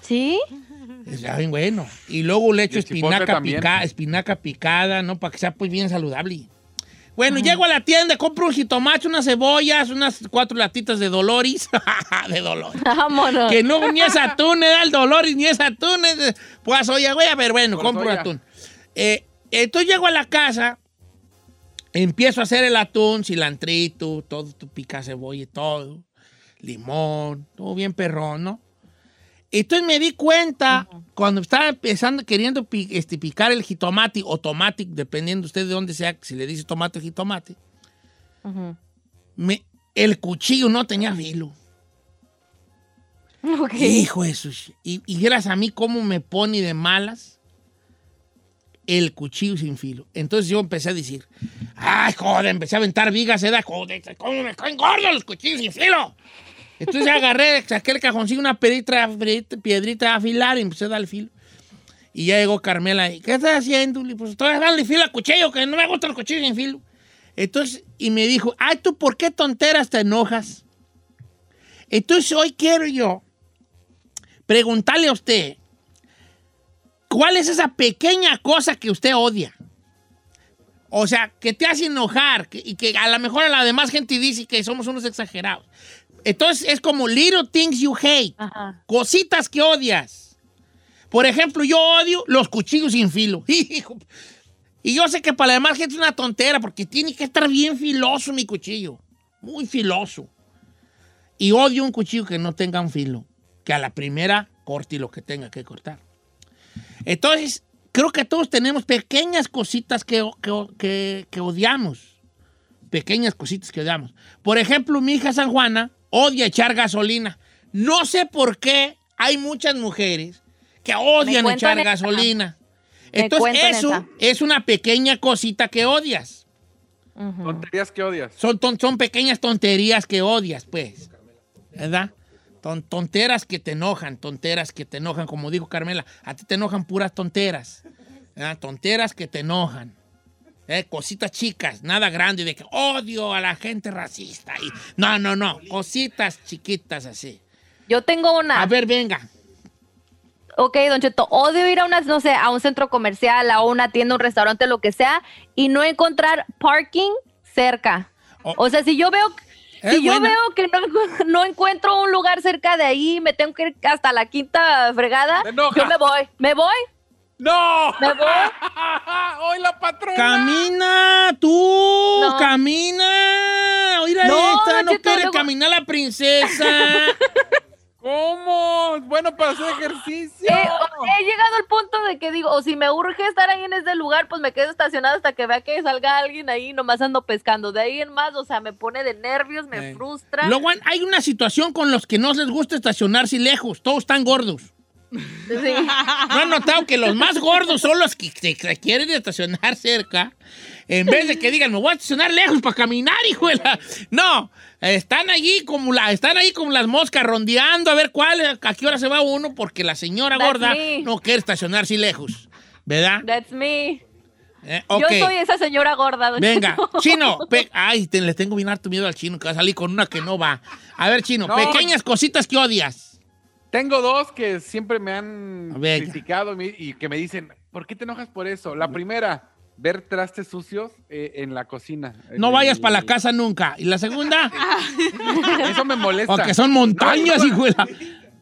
¿Sí? Está bien bueno. Y luego le echo espinaca, pica- espinaca picada, ¿no? Para que sea pues bien saludable. Bueno, llego a la tienda, compro un jitomate, unas cebollas, unas cuatro latitas de Doloris. de Doloris. Vámonos. Que no, ni es atún, era el Doloris, ni es atún. es- pues oye, güey, a ver, bueno, Por compro soya. atún. Eh, entonces llego a la casa, empiezo a hacer el atún, cilantrito, todo, tu pica cebolla y todo, limón, todo bien perrón, ¿no? Entonces me di cuenta, cuando estaba empezando, queriendo pi- este, picar el jitomate o tomate, dependiendo usted de dónde sea, si le dice tomate o jitomate, me- el cuchillo no tenía filo. Ok. Hijo de sus- Y, y vieras a mí cómo me pone de malas el cuchillo sin filo. Entonces yo empecé a decir, ay, joder, empecé a aventar vigas, ¿eh? Joder, ¿cómo me caen gordos los cuchillos sin filo? Entonces agarré, saqué el cajoncillo, una piedrita, piedrita, afilar y empecé a dar el filo. Y ya llegó Carmela y, ¿qué estás haciendo? Dije, pues estoy dando filo al cuchillo, que no me gustan los cuchillos sin filo. Entonces, y me dijo, ay, ¿tú por qué tonteras te enojas? Entonces hoy quiero yo preguntarle a usted, ¿cuál es esa pequeña cosa que usted odia? O sea, que te hace enojar que- y que a lo mejor a la demás gente dice que somos unos exagerados. Entonces es como little things you hate, Ajá. cositas que odias. Por ejemplo, yo odio los cuchillos sin filo. Y yo sé que para la demás gente es una tontera porque tiene que estar bien filoso mi cuchillo. Muy filoso. Y odio un cuchillo que no tenga un filo. Que a la primera corte lo que tenga que cortar. Entonces, creo que todos tenemos pequeñas cositas que, que- que- que odiamos. Pequeñas cositas que odiamos. Por ejemplo, mi hija San Juana odia echar gasolina. No sé por qué hay muchas mujeres que odian echar gasolina. Entonces, eso esa. es una pequeña cosita que odias. Tonterías que odias. Son, ton- son pequeñas tonterías que odias, pues. ¿Verdad? Ton- tonteras que te enojan, tonteras que te enojan, como dijo Carmela. A ti te enojan puras tonteras. ¿verdad? Tonteras que te enojan. ¿Eh? Cositas chicas, nada grande de que odio a la gente racista. Y, no, no, no. Cositas chiquitas así. Yo tengo una. A ver, venga. Ok, Don Cheto, odio ir a una, no sé, a un centro comercial, a una tienda, un restaurante, lo que sea, y no encontrar parking cerca. Oh. O sea, si yo veo, Es si yo buena. veo que no, no encuentro un lugar cerca de ahí, me tengo que ir hasta la quinta fregada, yo me voy, me voy, ¡No! me voy. ¡Hoy la patrona! Camina, tú, No. camina. Oiga, No, esta no quiere luego- caminar la princesa. ¿Cómo? Bueno para hacer ejercicio. Eh, he llegado al punto de que digo, o si me urge estar ahí en ese lugar, pues me quedo estacionado hasta que vea que salga alguien ahí, nomás ando pescando. De ahí en más, o sea, me pone de nervios, me Eh. frustra. Luego hay una situación con los que no les gusta estacionarse lejos. Todos están gordos. Sí. ¿No han notado que los más gordos son los que se se quieren estacionar cerca? En vez de que digan, me voy a estacionar lejos para caminar, hijo de la-". No, están allí como la, están ahí como las moscas rondeando a ver cuál, a qué hora se va uno, porque la señora That's gorda me. no quiere estacionarse lejos. ¿Verdad? That's me. Eh, ok. Yo soy esa señora gorda. don Venga, chino. pe- Ay, te, le tengo bien harto miedo al chino, que va a salir con una que no va. A ver, chino, No. pequeñas cositas que odias. Tengo dos que siempre me han criticado y que me dicen, ¿por qué te enojas por eso? La primera, ver trastes sucios eh, en la cocina. No vayas para la casa nunca. Y la segunda, Eso me molesta. porque son montañas, No, hijo No,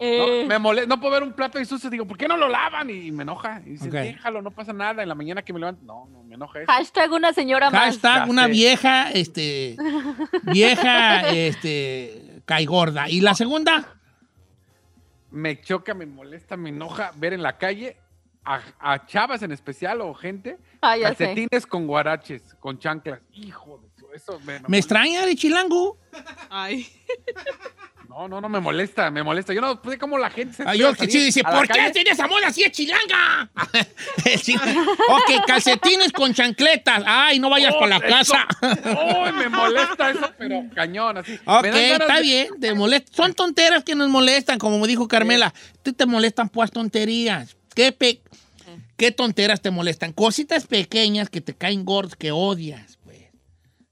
Eh, me mole- no puedo ver un plato ahí sucio, digo, ¿por qué no lo lavan? Y me enoja. Y dicen, Ok. déjalo, no pasa nada. En la mañana que me levanto, no, no, me enoja eso. hashtag una señora más. Hashtag una vieja, este, vieja, este, caigorda. ¿Y la segunda? Me choca, me molesta, me enoja ver en la calle a, a chavas en especial o gente Ah, sé. calcetines con guaraches, con chanclas. Hijo de eso me, Me extraña de chilango. Ay. No, no, no me molesta, me molesta. Yo no sé cómo la gente se Ah, atreve yo que sí dice, ¿por qué tiene esa moda así de chilanga? Ok, calcetines con chancletas. Ay, no vayas Oh, para la eso- casa. Uy, me molesta eso, pero cañón, así. Ok, está de- bien, te molesta. Son tonteras que nos molestan, como me dijo Carmela. Tú te molestan pues tonterías. ¿Qué, pe- ¿Qué tonteras te molestan? Cositas pequeñas que te caen gordos, que odias, pues.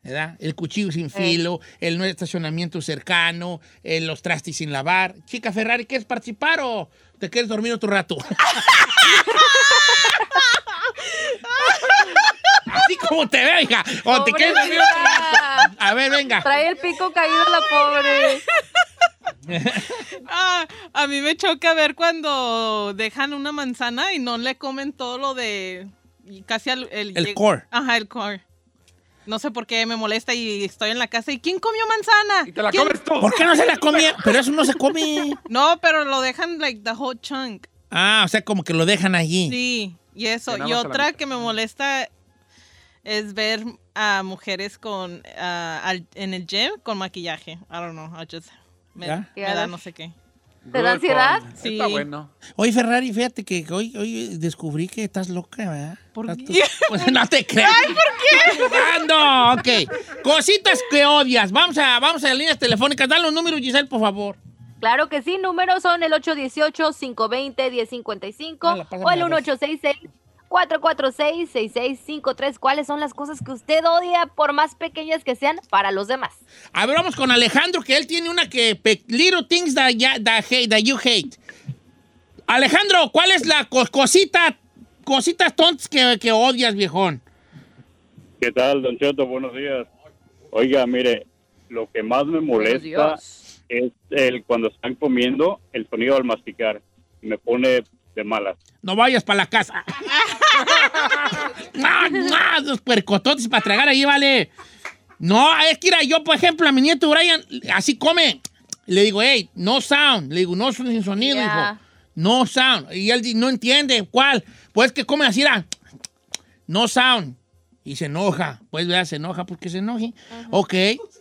¿Verdad? El cuchillo sin filo, el no estacionamiento cercano, eh, los trastes sin lavar. Chica Ferrari, ¿quieres participar o te quieres dormir otro rato? Así como te veo, hija. O te quieres dormir otro rato. A ver, venga. Trae el pico caído la pobre. Ah, a mí me choca ver cuando dejan una manzana y no le comen todo lo de. casi al- el, El core. Ajá, el core. No sé por qué me molesta y estoy en la casa. ¿Y quién comió manzana? Y te la ¿Quién- comes tú. ¿Por qué no se la comía? Pero eso no se come. No, pero lo dejan like the whole chunk. Ah, o sea, como que lo dejan allí. Sí, y eso. Y otra que me molesta es ver a mujeres con ah, al- en el gym con maquillaje. I don't know. I just me da no sé qué. ¿Te da ansiedad? Sí. Está bueno. Oye, Ferrari, fíjate que hoy, hoy descubrí que estás loca, ¿verdad? ¿Por qué? Pues no te creas. ¡Ay, por qué! Jugando, ok. Cositas que odias. Vamos a, vamos a las líneas telefónicas. Dan los números, Giselle, por favor. Claro que sí, números son el 818-520-1055 Hola, pásame o el la voz. 1866-446-6653. ¿Cuáles son las cosas que usted odia, por más pequeñas que sean, para los demás? A ver, vamos con Alejandro, que él tiene una que... Little things that, ya- that, hate, that you hate. Alejandro, ¿cuál es la co- cosita, cositas tontas que, que odias, viejón? ¿Qué tal, Don Cheto? Buenos días. Oiga, mire, lo que más me molesta es el cuando están comiendo, el sonido al masticar. Me pone de malas. No vayas para la casa. Los puercototes para tragar ahí, vale. No, es que mira, yo, por ejemplo, a mi nieto Brian, así come. Le digo, hey, no sound. Le digo, no sin sonido, hijo. No sound. Y él no entiende cuál. Pues que come así, era, no sound. Y se enoja. Pues vea, se enoja porque se enoje. Ok.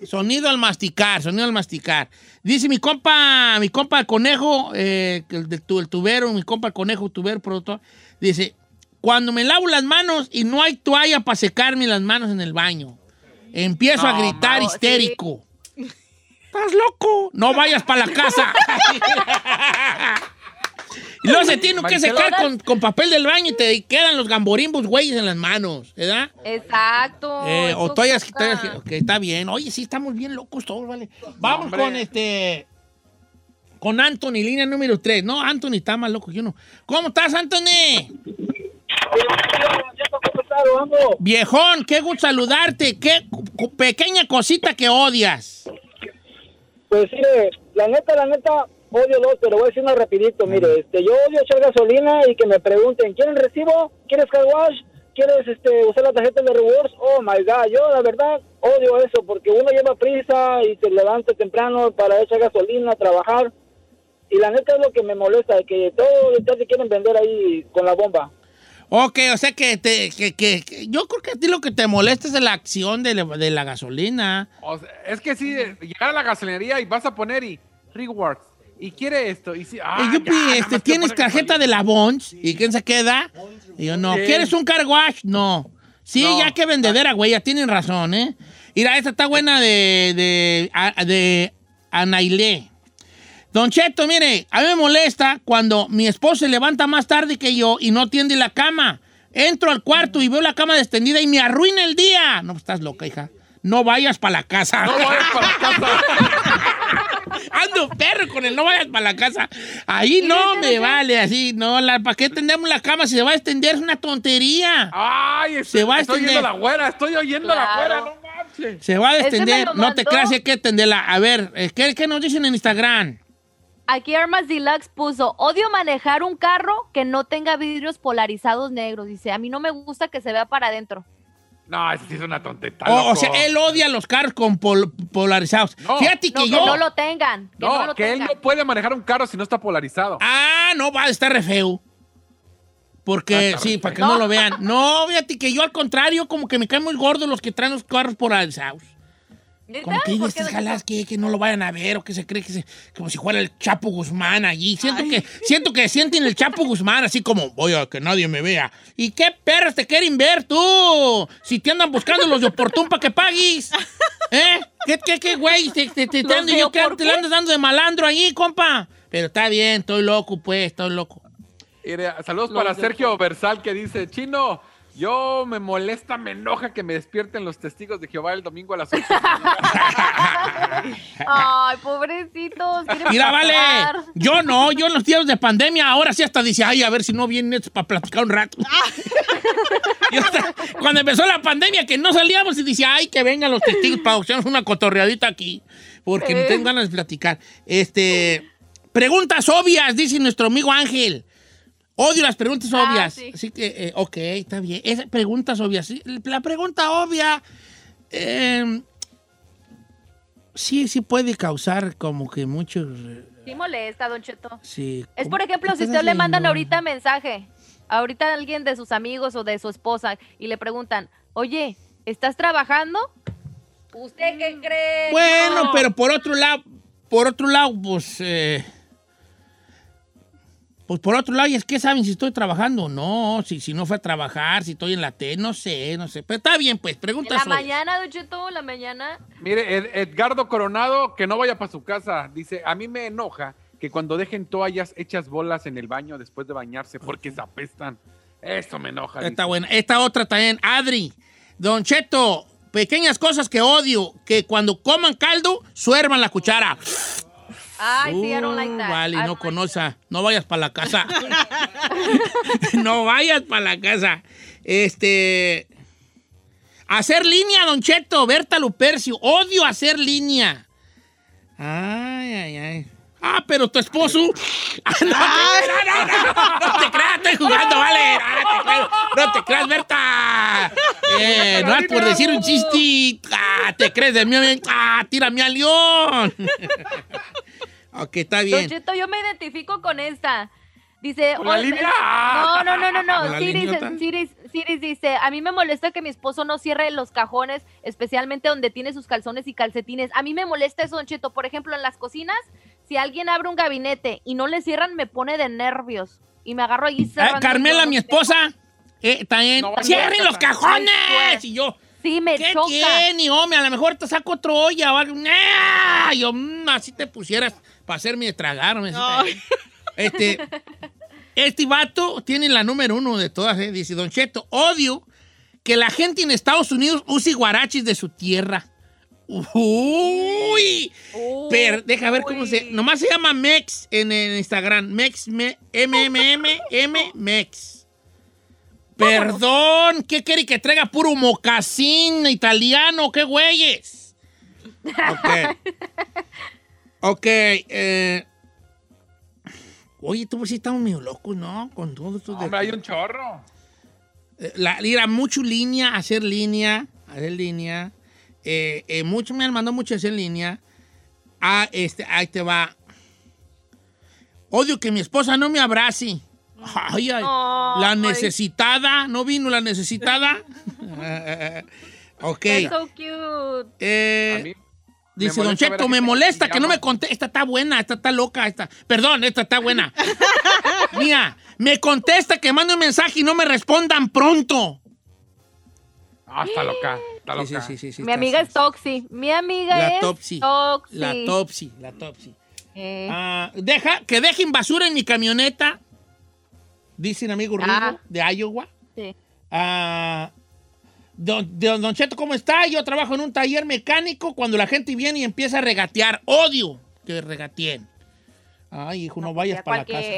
Sonido al masticar, sonido al masticar. Dice mi compa, mi compa el conejo, eh, el, tu- el tubero, mi compa el conejo tubero, productor. Dice, cuando me lavo las manos y no hay toalla para secarme las manos en el baño, empiezo a gritar no, histérico. ¿Estás loco? No vayas para la casa. y luego se tiene que secar con, con papel del baño y te quedan los gamborimbos güeyes en las manos, ¿verdad? Exacto. Eh, o toallas, toallas que está bien. Oye, sí, estamos bien locos todos, ¿vale? Vamos hombre. con este. Con Anthony, línea número 3. No, Anthony está más loco que uno. ¿Cómo estás, Anthony? Viejón, qué gusto saludarte. Qué pequeña cosita que odias. Pues sí, la neta, la neta, odio dos, pero voy a decir uno rapidito. Mire, este, yo odio echar gasolina y que me pregunten, ¿quieren recibo? ¿Quieres car wash? ¿Quieres este, usar la tarjeta de rewards? Oh, my God, yo la verdad odio eso porque uno lleva prisa y se levanta temprano para echar gasolina, trabajar. Y la neta es lo que me molesta, que todo ya te quieren vender ahí con la bomba. Ok, o sea que, te, que, que- que- yo creo que a ti lo que te molesta es la acción de la, de la gasolina. O sea, es que sí, llegar a la gasolinería y vas a poner y rewards. Y quiere esto. Y sí, ah, Y yo, ya, pi- nada este, ¿tienes tarjeta de la Bonds? ¿Y quién se queda? Y yo, no. Sí. ¿Quieres un car wash? No. Sí, No. ya que vendedera, güey, ya tienen razón, ¿eh? Mira, esta está buena de, de, a- de Anailé. Don Cheto, mire, a mí me molesta cuando mi esposo se levanta más tarde que yo y no tiende la cama. Entro al cuarto y veo la cama extendida y me arruina el día. No, pues, estás loca, hija. No vayas para la casa. No vayas para la casa. Ando perro con el no vayas para la casa. Ahí no me vale así. No, la, ¿para qué tendemos la cama si se va a extender? Es una tontería. Ay, estoy, Se va a estoy oyendo extender. la güera, estoy oyendo la güera, no manches. Se va a extender. No te creas, hay que extenderla. A ver, eh, ¿qué, qué nos dicen en Instagram? Aquí Armas Deluxe puso, odio manejar un carro que no tenga vidrios polarizados negros. Dice, a mí no me gusta que se vea para adentro. No, eso sí es una tonteta. O, o sea, él odia los carros con pol- polarizados. No. Fíjate No, que que yo. no lo tengan. Que no, No, lo que él no puede manejar un carro si no está polarizado. Ah, no, va a estar re feo. Porque, Ah, sí, para que No. no lo vean. No, fíjate que yo al contrario, como que me caen muy gordos los que traen los carros por Como que ¿Por estas qué, jalas que, que no lo vayan a ver o que se cree que se, como si fuera el Chapo Guzmán allí. Siento que, siento que sienten el Chapo Guzmán así como, voy a que nadie me vea. ¿Y qué perros te quieren ver tú? Si te andan buscando los de oportun para que pagues. ¿Eh? ¿Qué, qué, qué, güey? Te, te, te, te ¿Los ando yo te qué? la andas dando de malandro allí, compa. Pero está bien, estoy loco, pues, estoy loco. Saludos para Sergio Versal que dice, Chino, yo me molesta, me enoja que me despierten los testigos de Jehová el domingo a las 8. Ay, pobrecitos. Mira, vale. Yo no, yo en los tiempos de pandemia, ahora sí hasta dice, ay, a ver si no vienen para platicar un rato. Hasta- cuando empezó la pandemia, que no salíamos y decía, ay, que vengan los testigos para echarnos una cotorreadita aquí, porque no Eh. tengo ganas de platicar. Este, preguntas obvias, dice nuestro amigo Ángel. Odio las preguntas Ah, obvias. sí. Así que, eh, ok, está bien. Preguntas obvias. Sí, La pregunta obvia, eh, sí, sí puede causar como que muchos... Sí molesta, Don Cheto. Sí. Es por ejemplo, ¿Qué si usted le mandan ahorita mensaje, ahorita a alguien de sus amigos o de su esposa y le preguntan, oye, ¿estás trabajando? ¿Usted qué cree? Bueno, No. pero por otro lado, por otro lado, pues, eh, pues por otro lado, y es que saben si estoy trabajando o no, si, si no fue a trabajar, si estoy en la T, no sé, no sé. Pero está bien, pues, En preguntas. la obvias. mañana, Don Cheto, en la mañana. Mire, Ed- Edgardo Coronado, que no vaya para su casa, dice, a mí me enoja que cuando dejen toallas hechas bolas en el baño después de bañarse porque se apestan. Eso me enoja. Está dice. buena. Esta otra también, Adri. Don Cheto, pequeñas cosas que odio, que cuando coman caldo, suervan la cuchara. Ay, sí, I don't like Uh, that. Vale, I no conoce. No vayas para la casa. no vayas para la casa. Este. Hacer línea, Don Cheto, Berta Lupercio. Odio hacer línea. Ay, ay, ay. Ah, pero tu esposo. Ah, no, te, no, no, te creas, estoy jugando, vale. Ah, no te creas, Berta. Eh, no es por decir un chiste. Ah, te crees de mí. Ah, tírame al león. Ok, está Don bien. Cheto, yo me identifico con esta. Dice, ¿Con la "Oye, línea? No, no, no, no, ¿Con no. Siris? Siris, Siris dice, a mí me molesta que mi esposo no cierre los cajones, especialmente donde tiene sus calzones y calcetines. A mí me molesta eso, Don Cheto. Por ejemplo, en las cocinas, si alguien abre un gabinete y no le cierran, me pone de nervios. Y me agarro Ah, cerrando. Carmela, mi esposa. Eh, también. No, ¡Cierren no, los no. cajones! Y yo. Sí, me ¿Qué choca. tiene, hombre? A lo mejor te saco otro olla o algo. ¡Ah! Yo, mm, así te pusieras para hacerme de tragar. hombre, así Ay. te- Este, este vato tiene la número uno de todas. eh, Dice, Don Cheto, odio que la gente en Estados Unidos use guarachis de su tierra. Uy. Pero, deja ver cómo se... Nomás se llama Mex en, el Instagram. Mex, me, M, M, M, M, Mex. Perdón, ¿qué quiere que traiga puro mocasín italiano? ¿Qué güeyes? Ok. Ok, eh... Oye, tú pues sí estamos medio locos, ¿no? Con todo esto de... Hombre, hay un chorro. Eh, La, ir a mucho línea, hacer línea, hacer línea. Eh, eh, mucho me han mandado mucho a hacer línea. Ah, este, ahí te va. Odio que mi esposa no me abrace. Ay, ay. La Ay. necesitada, ¿no vino la necesitada? ok. Es so cute. Eh, A mí Dice Don Cheto, me molesta que no me conteste. Esta está buena, esta está loca, esta. Perdón, esta está buena. Mira, me contesta que mande un mensaje y no me respondan pronto. Ah, está loca. Está loca. sí, sí, sí, sí, Mi está- amiga sí, es Toxi. Mi amiga La es Topsy. Toxi. La Topsy, la Topsy. Eh, Ah, deja, que dejen basura en mi camioneta. Dice un amigo Rigo Ah. de Iowa. sí. Ah, don, don, don Cheto, ¿cómo está? Yo trabajo en un taller mecánico cuando la gente viene y empieza a regatear. Odio que regateen. Ay, hijo, no, vayas ya para la casa.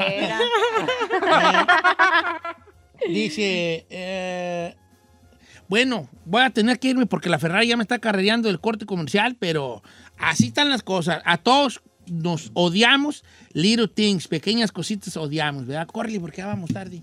Dice, eh, bueno, voy a tener que irme porque la Ferrari ya me está carrereando el corte comercial, pero así están las cosas. A todos nos odiamos, little things, pequeñas cositas odiamos, ¿verdad? Córrele porque ya vamos tarde.